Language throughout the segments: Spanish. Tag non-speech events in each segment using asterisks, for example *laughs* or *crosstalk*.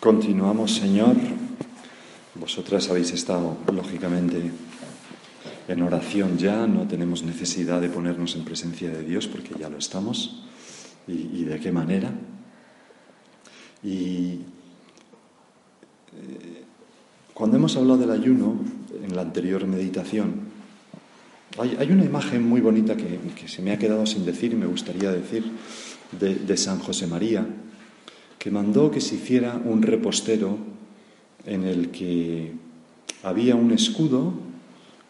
Continuamos, Señor. Vosotras habéis estado, lógicamente, en oración ya, no tenemos necesidad de ponernos en presencia de Dios porque ya lo estamos. ¿Y, de qué manera? Y eh, cuando hemos hablado del ayuno, en la anterior meditación, hay, una imagen muy bonita que, se me ha quedado sin decir y me gustaría decir de San José María que mandó que se hiciera un repostero en el que había un escudo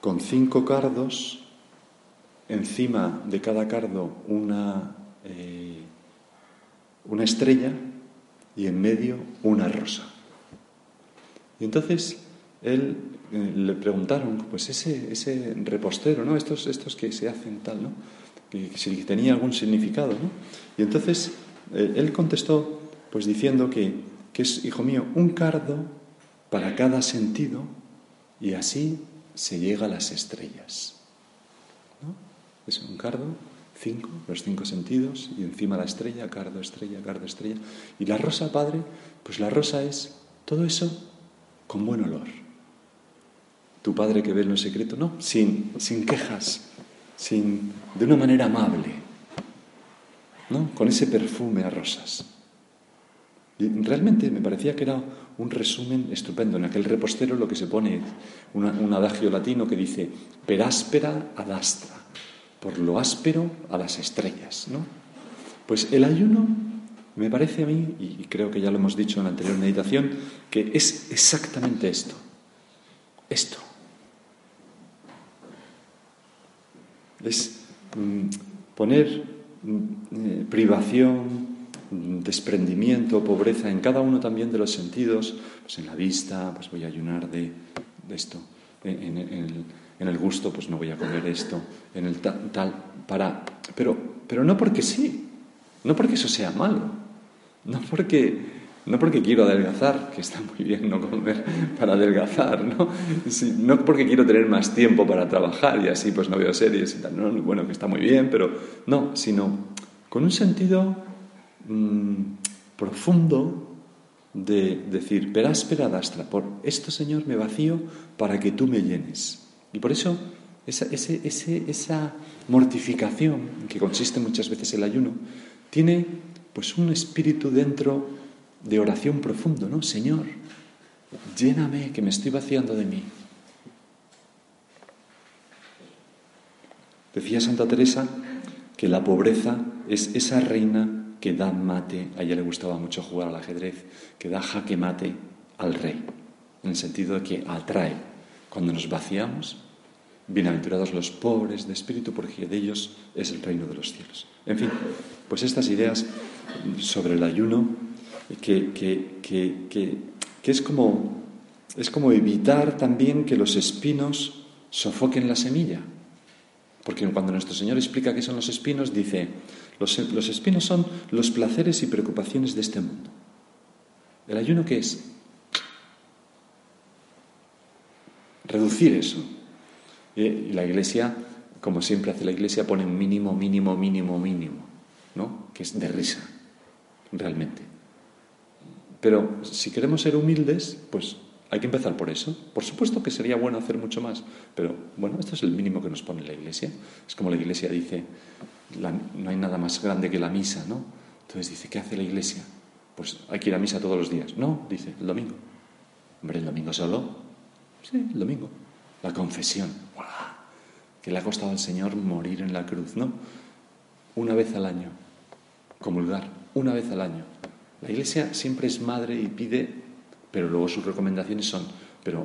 con cinco cardos, encima de cada cardo una, eh, una estrella y en medio una rosa. Y entonces él eh, le preguntaron, pues ese, ese repostero, ¿no? Estos, estos que se hacen tal, ¿no? Que, si tenía algún significado, ¿no? Y entonces eh, él contestó, pues diciendo que, que es, hijo mío, un cardo para cada sentido y así se llega a las estrellas. ¿No? Es un cardo, cinco, los cinco sentidos, y encima la estrella, cardo, estrella, cardo, estrella. Y la rosa, padre, pues la rosa es todo eso con buen olor. Tu padre que ve en secreto, no, sin, sin quejas, sin, de una manera amable, ¿no? Con ese perfume a rosas. Realmente me parecía que era un resumen estupendo. En aquel repostero lo que se pone un adagio latino que dice per áspera ad astra, por lo áspero a las estrellas. ¿no? Pues el ayuno me parece a mí, y creo que ya lo hemos dicho en la anterior meditación, que es exactamente esto. Esto. Es mm, poner mm, eh, privación, desprendimiento, pobreza en cada uno también de los sentidos, pues en la vista, pues voy a ayunar de, esto, en, el, gusto, pues no voy a comer esto, en el tal, para, pero, pero no porque sí, no porque eso sea malo, no porque, no porque quiero adelgazar, que está muy bien no comer para adelgazar, ¿no? no porque quiero tener más tiempo para trabajar y así pues no veo series y tal, no, bueno, que está muy bien, pero no, sino con un sentido Mm, profundo de decir, peráspera dastra, por esto Señor me vacío para que tú me llenes. Y por eso esa, esa mortificación, que consiste muchas veces el ayuno, tiene pues un espíritu dentro de oración profundo, ¿no? Señor, lléname, que me estoy vaciando de mí. Decía Santa Teresa que la pobreza es esa reina que da mate, a ella le gustaba mucho jugar al ajedrez, que da jaque mate al rey, en el sentido de que atrae. Cuando nos vaciamos, bienaventurados los pobres de espíritu, porque de ellos es el reino de los cielos. En fin, pues estas ideas sobre el ayuno, que, que, que, que es, como, es como evitar también que los espinos sofoquen la semilla. Porque cuando nuestro Señor explica qué son los espinos, dice, los, espinos son los placeres y preocupaciones de este mundo. ¿El ayuno qué es? Reducir eso. Y la iglesia, como siempre hace la iglesia, pone mínimo, mínimo, mínimo, mínimo, ¿no? Que es de risa, realmente. Pero si queremos ser humildes, pues hay que empezar por eso. Por supuesto que sería bueno hacer mucho más, pero bueno, esto es el mínimo que nos pone la iglesia. Es como la iglesia dice, no hay nada más grande que la misa, ¿no? Entonces dice, ¿qué hace la iglesia? Pues hay que ir a misa todos los días. No, dice, el domingo. Hombre, el domingo solo. Sí, el domingo. La confesión. ¡Wow! Que le ha costado al Señor morir en la cruz, ¿no? Una vez al año. Comulgar. Una vez al año. La iglesia siempre es madre y pide, pero luego sus recomendaciones son, pero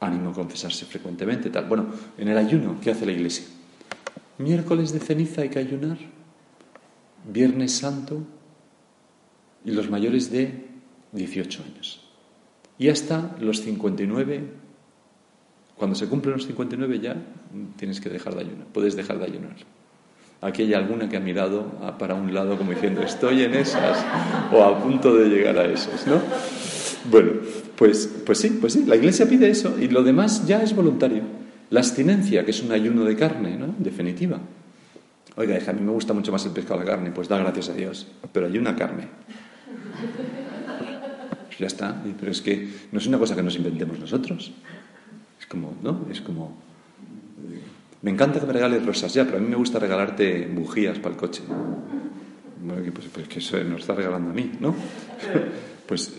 ánimo a confesarse frecuentemente, tal. Bueno, en el ayuno, ¿qué hace la iglesia? Miércoles de ceniza hay que ayunar, Viernes Santo y los mayores de 18 años. Y hasta los 59, cuando se cumplen los 59 ya tienes que dejar de ayunar, puedes dejar de ayunar. Aquí hay alguna que ha mirado para un lado como diciendo, estoy en esas o a punto de llegar a esos, ¿no? Bueno, pues, pues sí, pues sí, la iglesia pide eso y lo demás ya es voluntario. La abstinencia, que es un ayuno de carne, ¿no? Definitiva. Oiga, a mí me gusta mucho más el pescado que la carne, pues da gracias a Dios, pero hay una carne. ya está. Pero es que no es una cosa que nos inventemos nosotros. Es como, ¿no? Es como... Me encanta que me regales rosas ya, pero a mí me gusta regalarte bujías para el coche. Bueno, pues, pues que eso nos está regalando a mí, ¿no? *laughs* pues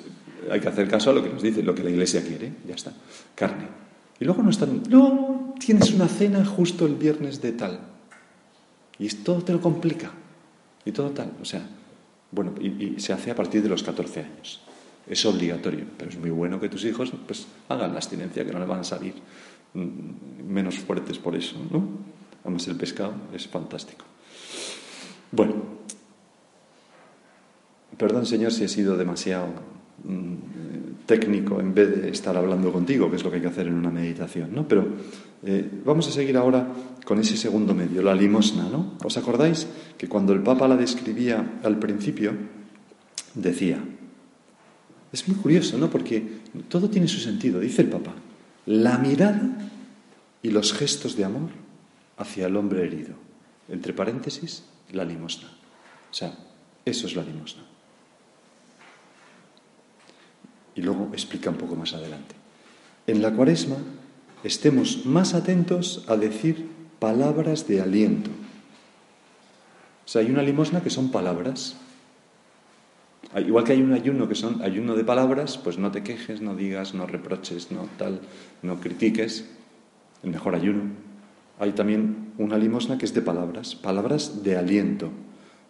hay que hacer caso a lo que nos dice, lo que la iglesia quiere, ya está. Carne. Y luego no están, no, tienes una cena justo el viernes de tal. Y todo te lo complica. Y todo tal. O sea, bueno, y, se hace a partir de los 14 años. Es obligatorio, pero es muy bueno que tus hijos pues, hagan la abstinencia, que no le van a salir mm, menos fuertes por eso, ¿no? Además el pescado es fantástico. Bueno, perdón Señor si he sido demasiado técnico en vez de estar hablando contigo, que es lo que hay que hacer en una meditación, ¿no? Pero eh, vamos a seguir ahora con ese segundo medio, la limosna, ¿no? ¿Os acordáis que cuando el Papa la describía al principio, decía, es muy curioso, ¿no? Porque todo tiene su sentido, dice el Papa, la mirada y los gestos de amor hacia el hombre herido, entre paréntesis, la limosna. O sea, eso es la limosna. Y luego explica un poco más adelante. En la cuaresma estemos más atentos a decir palabras de aliento. O sea, hay una limosna que son palabras. Igual que hay un ayuno que son ayuno de palabras, pues no te quejes, no digas, no reproches, no tal, no critiques. El mejor ayuno. Hay también una limosna que es de palabras, palabras de aliento,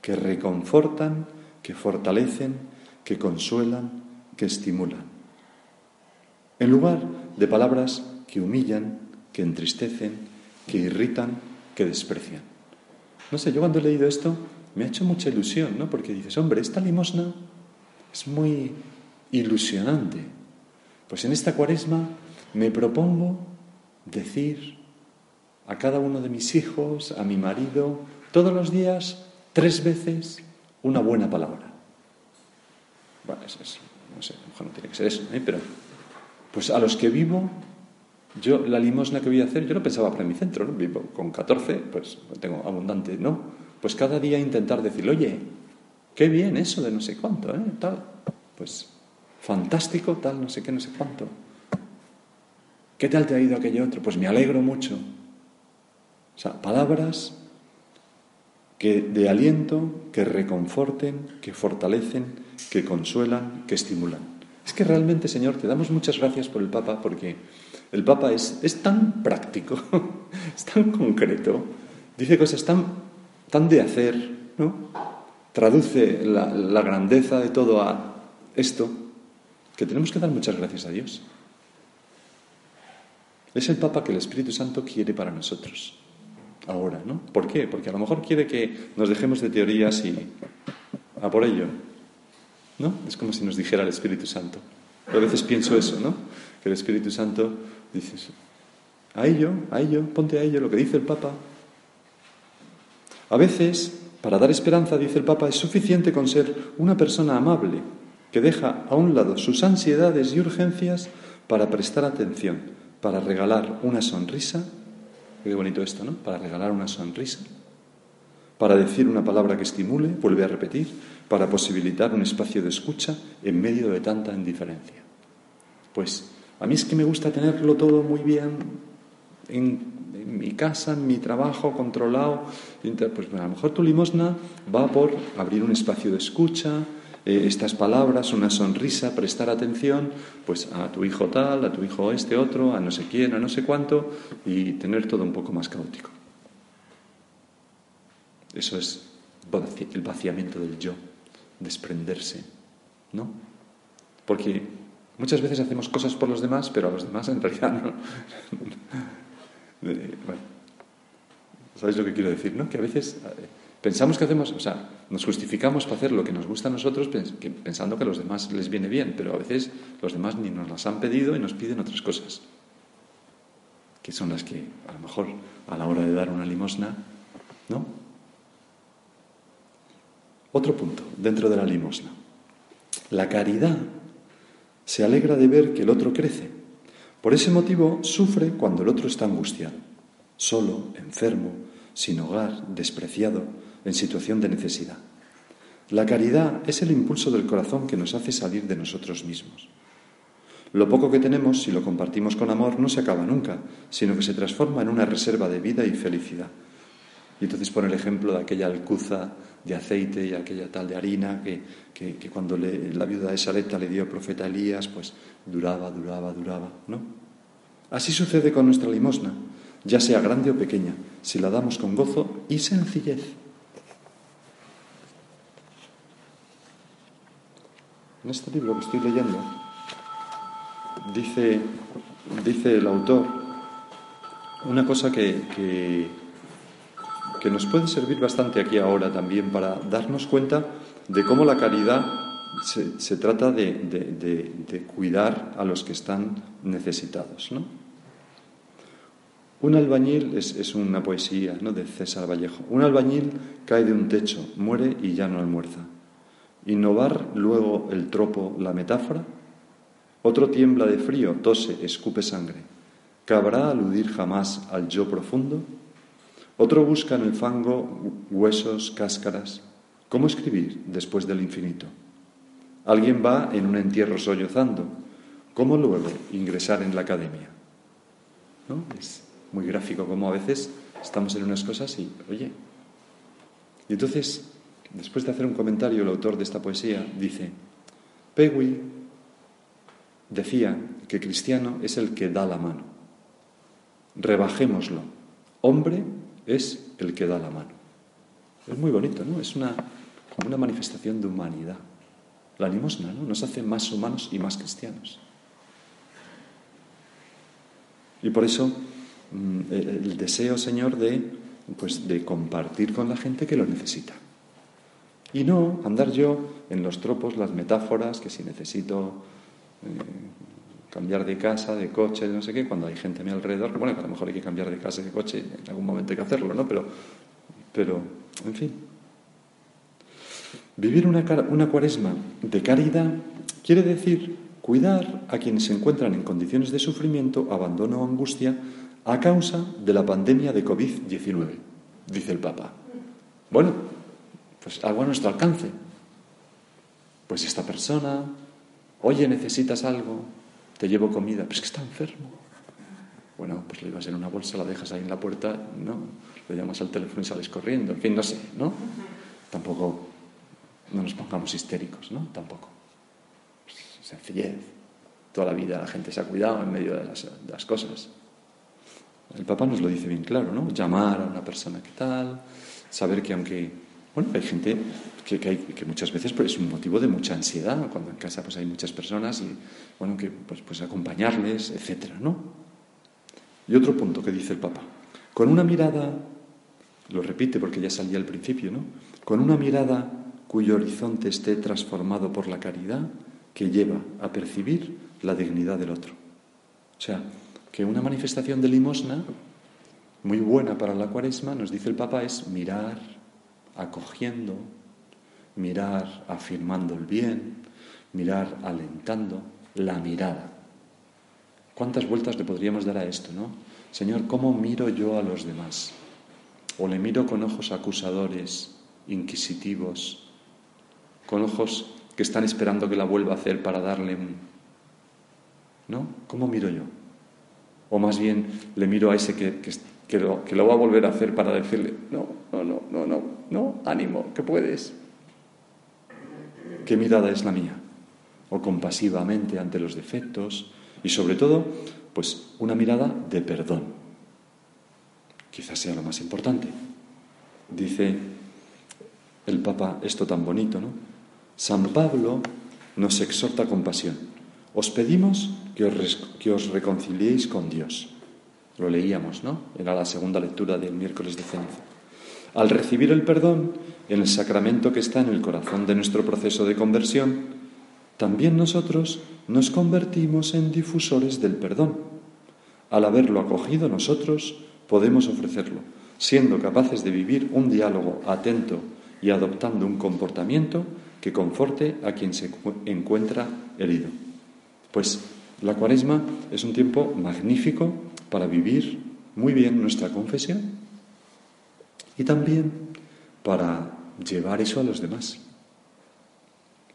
que reconfortan, que fortalecen, que consuelan, que estimulan. En lugar de palabras que humillan, que entristecen, que irritan, que desprecian. No sé, yo cuando he leído esto me ha hecho mucha ilusión, ¿no? Porque dices, hombre, esta limosna es muy ilusionante. Pues en esta cuaresma me propongo decir a cada uno de mis hijos, a mi marido, todos los días, tres veces, una buena palabra. Bueno, eso es, no sé, a lo mejor no tiene que ser eso, ¿eh? pero pues a los que vivo yo, la limosna que voy a hacer, yo no pensaba para mi centro. Vivo con 14, pues tengo abundante, ¿no? Pues cada día intentar decir, oye, qué bien eso de no sé cuánto, ¿eh? Tal, pues fantástico, tal, no sé qué, no sé cuánto. ¿Qué tal te ha ido aquello otro? Pues me alegro mucho. O sea, palabras que de aliento, que reconforten, que fortalecen, que consuelan, que estimulan. Es que realmente, Señor, te damos muchas gracias por el Papa porque el Papa es, es tan práctico, *laughs* es tan concreto, dice cosas tan, tan de hacer, ¿no? Traduce la, la grandeza de todo a esto, que tenemos que dar muchas gracias a Dios. Es el Papa que el Espíritu Santo quiere para nosotros. Ahora, ¿no? ¿Por qué? Porque a lo mejor quiere que nos dejemos de teorías y a por ello. ¿No? Es como si nos dijera el Espíritu Santo. a veces pienso eso, ¿no? Que el Espíritu Santo Dices, a ello, a ello, ponte a ello, lo que dice el Papa. A veces, para dar esperanza, dice el Papa, es suficiente con ser una persona amable, que deja a un lado sus ansiedades y urgencias para prestar atención, para regalar una sonrisa. Qué bonito esto, ¿no? Para regalar una sonrisa, para decir una palabra que estimule, vuelve a repetir, para posibilitar un espacio de escucha en medio de tanta indiferencia. Pues a mí es que me gusta tenerlo todo muy bien en, mi casa, en mi trabajo, controlado. Pues a lo mejor tu limosna va por abrir un espacio de escucha, eh, estas palabras, una sonrisa, prestar atención pues a tu hijo tal, a tu hijo este otro, a no sé quién, a no sé cuánto, y tener todo un poco más caótico. Eso es el vaciamiento del yo, desprenderse, ¿no? Porque Muchas veces hacemos cosas por los demás, pero a los demás en realidad no. *laughs* bueno, ¿sabéis lo que quiero decir? ¿no? Que a veces eh, pensamos que hacemos, o sea, nos justificamos para hacer lo que nos gusta a nosotros pensando que a los demás les viene bien, pero a veces los demás ni nos las han pedido y nos piden otras cosas, que son las que a lo mejor a la hora de dar una limosna, ¿no? Otro punto dentro de la limosna. La caridad se alegra de ver que el otro crece. Por ese motivo sufre cuando el otro está angustiado, solo, enfermo, sin hogar, despreciado, en situación de necesidad. La caridad es el impulso del corazón que nos hace salir de nosotros mismos. Lo poco que tenemos, si lo compartimos con amor, no se acaba nunca, sino que se transforma en una reserva de vida y felicidad. Y entonces pone el ejemplo de aquella alcuza de aceite y aquella tal de harina que, que, cuando la viuda de Sareta le dio al profeta Elías, pues duraba, duraba, duraba, ¿no? Así sucede con nuestra limosna, ya sea grande o pequeña, si la damos con gozo y sencillez. En este libro que estoy leyendo, dice, dice el autor una cosa que, nos puede servir bastante aquí ahora también para darnos cuenta de cómo la caridad se, trata de, cuidar a los que están necesitados. ¿no? Un albañil es, es, una poesía ¿no? de César Vallejo. Un albañil cae de un techo, muere y ya no almuerza. Innovar luego el tropo, la metáfora, otro tiembla de frío, tose, escupe sangre. ¿Cabrá aludir jamás al yo profundo? Otro busca en el fango huesos, cáscaras. ¿Cómo escribir después del infinito? Alguien va en un entierro sollozando. ¿Cómo luego ingresar en la academia? ¿No? Es muy gráfico como a veces estamos en unas cosas y, oye. Y entonces, después de hacer un comentario, el autor de esta poesía dice, Pegui decía que cristiano es el que da la mano. Rebajémoslo. Hombre es el que da la mano. Es muy bonito, ¿no? Es una, una manifestación de humanidad. La limosna, ¿no? Nos hace más humanos y más cristianos. Y por eso mm, el deseo, Señor, de, pues, de compartir con la gente que lo necesita. Y no andar yo en los tropos, las metáforas, que si necesito eh, cambiar de casa, de coche, no sé qué, cuando hay gente a mi alrededor, bueno, que a lo mejor hay que cambiar de casa de coche, en algún momento hay que hacerlo, ¿no? Pero, pero en fin. Vivir una, una cuaresma de caridad quiere decir cuidar a quienes se encuentran en condiciones de sufrimiento, abandono o angustia a causa de la pandemia de COVID-19, dice el Papa. Bueno, pues algo a nuestro alcance. Pues esta persona Oye, necesitas algo, te llevo comida, pero es que está enfermo. Bueno, pues le llevas en una bolsa, la dejas ahí en la puerta, ¿no? Le llamas al teléfono y sales corriendo. En fin, no sé, ¿no? Tampoco no nos pongamos histéricos, ¿no? Tampoco. Sencillez. Toda la vida la gente se ha cuidado en medio de las, de las cosas. El papá nos lo dice bien claro, ¿no? Llamar a una persona que tal, saber que aunque bueno, hay gente que, que, muchas veces pues, es un motivo de mucha ansiedad, cuando en casa pues, hay muchas personas y, bueno, que pues, pues acompañarles, etcétera, ¿no? Y otro punto que dice el Papa, con una mirada, lo repite porque ya salía al principio, ¿no? Con una mirada cuyo horizonte esté transformado por la caridad que lleva a percibir la dignidad del otro. O sea, que una manifestación de limosna muy buena para la cuaresma, nos dice el Papa, es mirar acogiendo, mirar afirmando el bien, mirar alentando, la mirada. ¿Cuántas vueltas le podríamos dar a esto, no? Señor, ¿cómo miro yo a los demás? O le miro con ojos acusadores, inquisitivos, con ojos que están esperando que la vuelva a hacer para darle un... ¿No? ¿Cómo miro yo? O más bien le miro a ese que, que, que lo, que lo va a volver a hacer para decirle, no, no, no, no, no, no, ánimo, que puedes. ¿Qué mirada es la mía? O compasivamente ante los defectos y sobre todo, pues una mirada de perdón. Quizás sea lo más importante. Dice el Papa esto tan bonito, ¿no? San Pablo nos exhorta con pasión. Os pedimos que os, que os reconciliéis con Dios lo leíamos, ¿no? Era la segunda lectura del miércoles de ceniza. Al recibir el perdón, en el sacramento que está en el corazón de nuestro proceso de conversión, también nosotros nos convertimos en difusores del perdón. Al haberlo acogido nosotros, podemos ofrecerlo, siendo capaces de vivir un diálogo atento y adoptando un comportamiento que conforte a quien se encuentra herido. Pues la cuaresma es un tiempo magnífico para vivir muy bien nuestra confesión y también para llevar eso a los demás.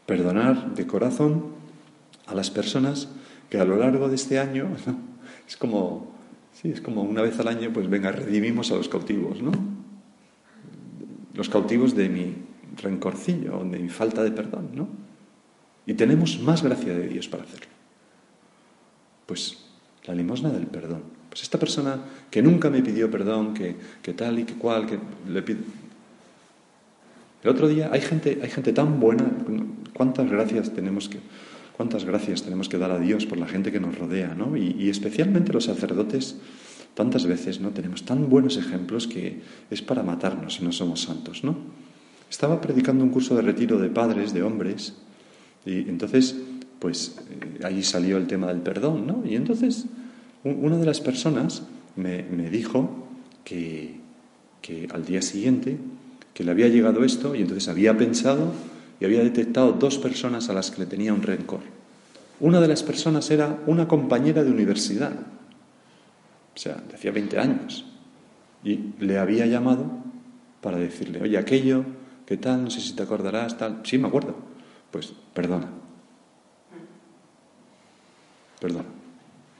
Perdonar de corazón a las personas que a lo largo de este año, *laughs* es como, sí, es como una vez al año, pues venga, redimimos a los cautivos, ¿no? Los cautivos de mi rencorcillo, de mi falta de perdón, ¿no? Y tenemos más gracia de Dios para hacerlo. Pues la limosna del perdón. Pues esta persona que nunca me pidió perdón, que, que tal y que cual, que le pide... El otro día hay gente, hay gente tan buena, cuántas gracias tenemos que, cuántas gracias tenemos que dar a Dios por la gente que nos rodea, ¿no? Y, especialmente los sacerdotes, tantas veces, ¿no? Tenemos tan buenos ejemplos que es para matarnos si no somos santos, ¿no? Estaba predicando un curso de retiro de padres, de hombres, y entonces, pues eh, ahí salió el tema del perdón, ¿no? Y entonces una de las personas me, dijo que, que al día siguiente que le había llegado esto y entonces había pensado y había detectado dos personas a las que le tenía un rencor. Una de las personas era una compañera de universidad, o sea, de hacía 20 años, y le había llamado para decirle, oye, aquello, ¿qué tal? No sé si te acordarás, tal. Sí, me acuerdo. Pues perdona. Perdona.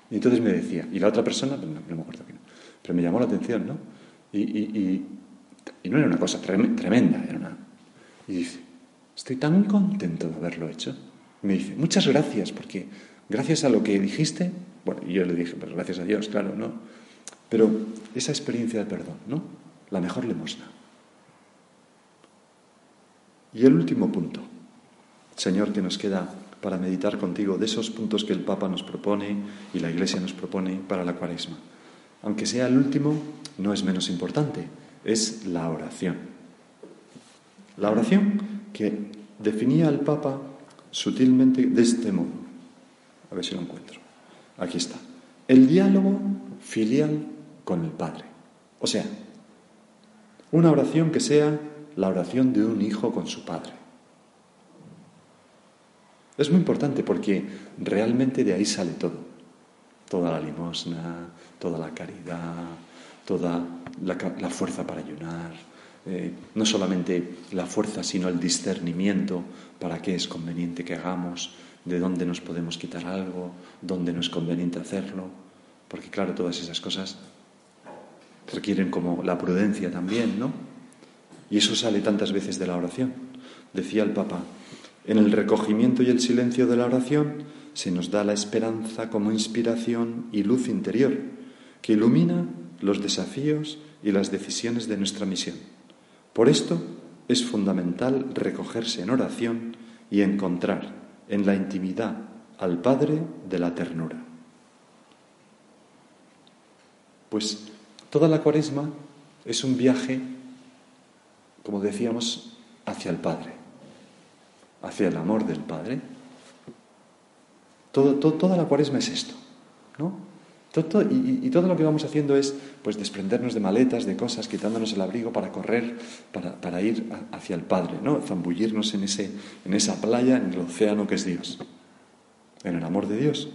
Y entonces me decía, y la otra persona, no, me acuerdo quién, pero me llamó la atención, ¿no? Y, no era una cosa tremenda, era una... Y dice, estoy tan contento de haberlo hecho. me dice, muchas gracias, porque gracias a lo que dijiste, bueno, yo le dije, pues gracias a Dios, claro, ¿no? Pero esa experiencia de perdón, ¿no? La mejor limosna. Y el último punto, Señor, que nos queda para meditar contigo de esos puntos que el Papa nos propone y la Iglesia nos propone para la cuaresma. Aunque sea el último, no es menos importante, es la oración. La oración que definía el Papa sutilmente de este modo. A ver si lo encuentro. Aquí está. El diálogo filial con el Padre. O sea, una oración que sea la oración de un hijo con su Padre. Es muy importante porque realmente de ahí sale todo. Toda la limosna, toda la caridad, toda la, fuerza para ayunar, eh, no solamente la fuerza, sino el discernimiento para qué es conveniente que hagamos, de dónde nos podemos quitar algo, dónde no es conveniente hacerlo, porque claro, todas esas cosas requieren como la prudencia también, ¿no? Y eso sale tantas veces de la oración. Decía el Papa, en el recogimiento y el silencio de la oración se nos da la esperanza como inspiración y luz interior que ilumina los desafíos y las decisiones de nuestra misión. Por esto es fundamental recogerse en oración y encontrar en la intimidad al Padre de la ternura. Pues toda la cuaresma es un viaje, como decíamos, hacia el Padre, hacia el amor del Padre. toda la cuaresma es esto, ¿no? y, todo lo que vamos haciendo es pues desprendernos de maletas, de cosas, quitándonos el abrigo para correr, para, ir hacia el Padre, ¿no? Zambullirnos en, ese, en esa playa, en el océano que es Dios, en el amor de Dios.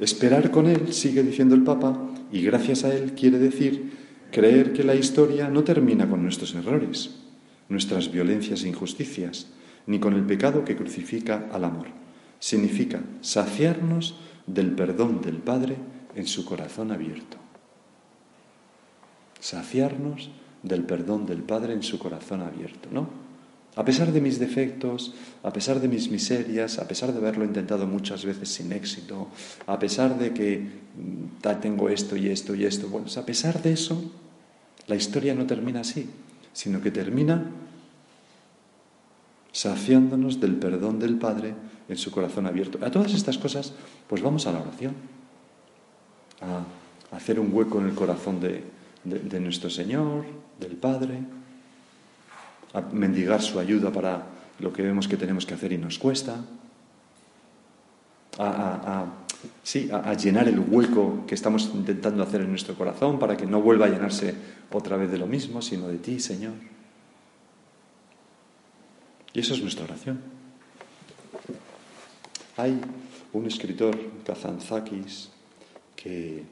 Esperar con Él, sigue diciendo el Papa, y gracias a Él quiere decir creer que la historia no termina con nuestros errores, nuestras violencias e injusticias, ni con el pecado que crucifica al amor. Significa saciarnos del perdón del Padre en su corazón abierto. Saciarnos del perdón del Padre en su corazón abierto, ¿no? A pesar de mis defectos, a pesar de mis miserias, a pesar de haberlo intentado muchas veces sin éxito, a pesar de que mm, tengo esto y esto y esto, bueno, a pesar de eso, la historia no termina así, sino que termina saciándonos del perdón del Padre en su corazón abierto. A todas estas cosas, pues vamos a la oración, a hacer un hueco en el corazón de, nuestro Señor, del Padre, a mendigar su ayuda para lo que vemos que tenemos que hacer y nos cuesta, sí, a, llenar el hueco que estamos intentando hacer en nuestro corazón para que no vuelva a llenarse otra vez de lo mismo, sino de ti, Señor. Y eso es nuestra oración. Hay un escritor, Kazantzakis, que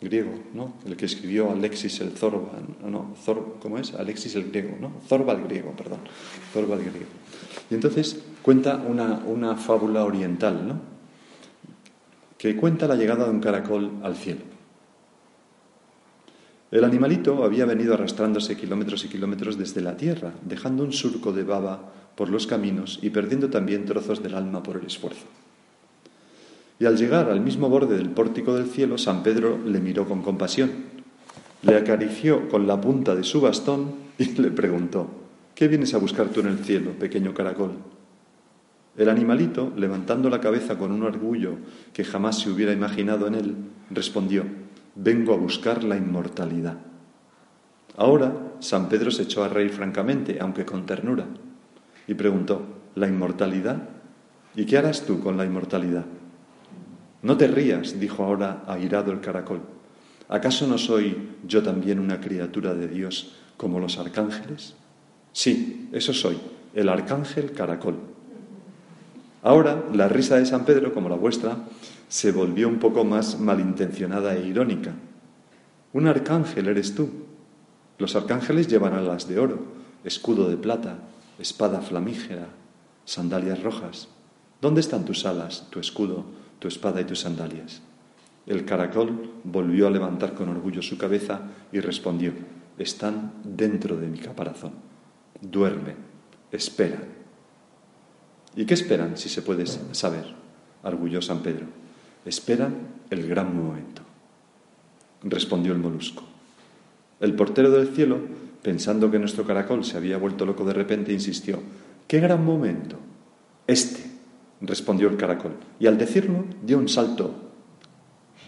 griego, ¿no? El que escribió Alexis el Zorba, no, ¿cómo es? Alexis el griego, ¿no? Zorba el griego, perdón, Zorba el griego. Y entonces cuenta una, una fábula oriental, ¿no? Que cuenta la llegada de un caracol al cielo. El animalito había venido arrastrándose kilómetros y kilómetros desde la tierra, dejando un surco de baba por los caminos y perdiendo también trozos del alma por el esfuerzo. Y al llegar al mismo borde del pórtico del cielo, San Pedro le miró con compasión, le acarició con la punta de su bastón y le preguntó, ¿qué vienes a buscar tú en el cielo, pequeño caracol? El animalito, levantando la cabeza con un orgullo que jamás se hubiera imaginado en él, respondió, vengo a buscar la inmortalidad. Ahora San Pedro se echó a reír francamente, aunque con ternura, y preguntó, ¿la inmortalidad? ¿Y qué harás tú con la inmortalidad? No te rías, dijo ahora airado el caracol. ¿Acaso no soy yo también una criatura de Dios como los arcángeles? Sí, eso soy, el arcángel caracol. Ahora la risa de San Pedro, como la vuestra, se volvió un poco más malintencionada e irónica. Un arcángel eres tú. Los arcángeles llevan alas de oro, escudo de plata, espada flamígera, sandalias rojas. ¿Dónde están tus alas, tu escudo, tu espada y tus sandalias. El caracol volvió a levantar con orgullo su cabeza y respondió, están dentro de mi caparazón. Duerme, espera. ¿Y qué esperan, si se puede saber? arguyó San Pedro. Esperan el gran momento. Respondió el molusco. El portero del cielo, pensando que nuestro caracol se había vuelto loco de repente, insistió, ¿qué gran momento? Este respondió el caracol, y al decirlo dio un salto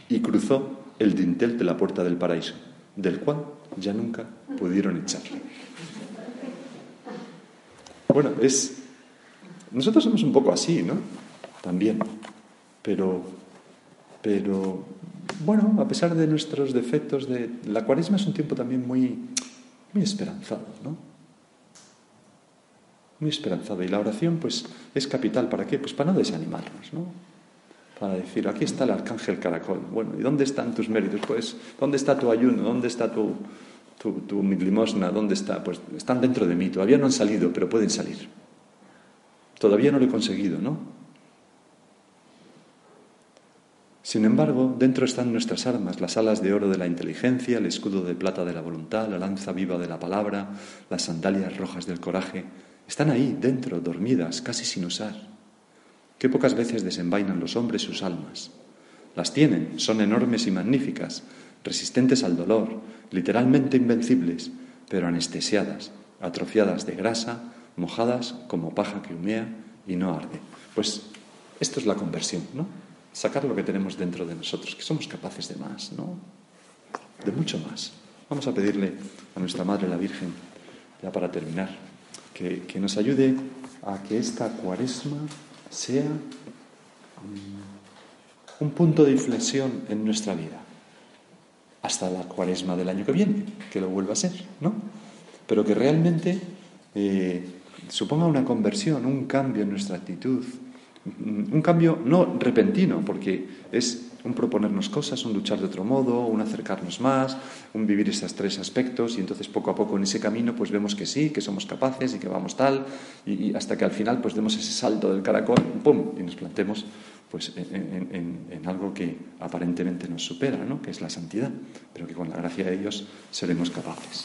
y cruzó el dintel de la puerta del paraíso, del cual ya nunca pudieron echarle. Bueno, es. Nosotros somos un poco así, ¿no? También. Pero. Pero. Bueno, a pesar de nuestros defectos, de, la cuaresma es un tiempo también muy, muy esperanzado, ¿no? muy esperanzado. Y la oración, pues, es capital. ¿Para qué? Pues para no desanimarnos, ¿no? Para decir, aquí está el arcángel caracol. Bueno, ¿y dónde están tus méritos? Pues, ¿dónde está tu ayuno? ¿Dónde está tu, tu, tu limosna? ¿Dónde está? Pues están dentro de mí. Todavía no han salido, pero pueden salir. Todavía no lo he conseguido, ¿no? Sin embargo, dentro están nuestras armas, las alas de oro de la inteligencia, el escudo de plata de la voluntad, la lanza viva de la palabra, las sandalias rojas del coraje, están ahí, dentro, dormidas, casi sin usar. Qué pocas veces desenvainan los hombres sus almas. Las tienen, son enormes y magníficas, resistentes al dolor, literalmente invencibles, pero anestesiadas, atrofiadas de grasa, mojadas como paja que humea y no arde. Pues esto es la conversión, ¿no? Sacar lo que tenemos dentro de nosotros, que somos capaces de más, ¿no? De mucho más. Vamos a pedirle a nuestra Madre la Virgen, ya para terminar, que, nos ayude a que esta cuaresma sea mm, un punto de inflexión en nuestra vida. Hasta la cuaresma del año que viene, que lo vuelva a ser, ¿no? Pero que realmente eh, suponga una conversión, un cambio en nuestra actitud, un cambio no repentino, porque es un proponernos cosas, un luchar de otro modo, un acercarnos más, un vivir estos tres aspectos y entonces poco a poco en ese camino pues vemos que sí, que somos capaces y que vamos tal y, hasta que al final pues demos ese salto del caracol, ¡pum! y nos plantemos pues en, algo que aparentemente nos supera, ¿no? que es la santidad, pero que con la gracia de Dios seremos capaces.